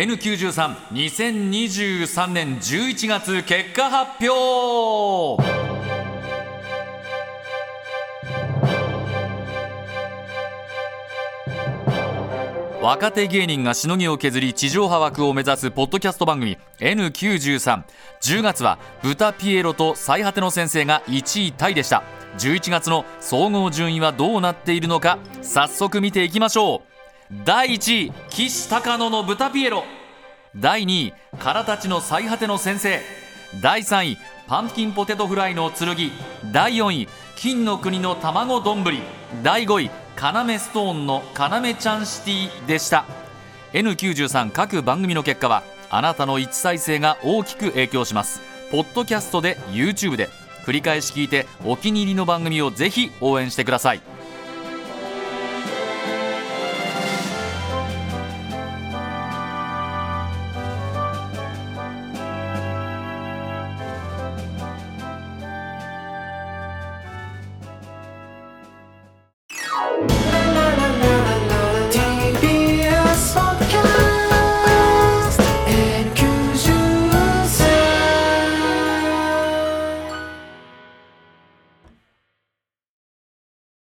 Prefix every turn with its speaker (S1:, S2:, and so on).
S1: N932023 年11月結果発表。若手芸人がしのぎを削り地上波枠を目指すポッドキャスト番組 N9310 月は豚ピエロと最果ての先生が1位タイでした。11月の総合順位はどうなっているのか早速見ていきましょう。第1位岸高野の豚ピエロ。第2位空たちの最果ての先生。第3位パンキンポテトフライの剣。第4位金の国の卵丼。第5位カナメストーンのカナメちゃんシティでした。N93 各番組の結果はあなたの一再生が大きく影響します。ポッドキャストで YouTube で。繰り返し聞いてお気に入りの番組をぜひ応援してください。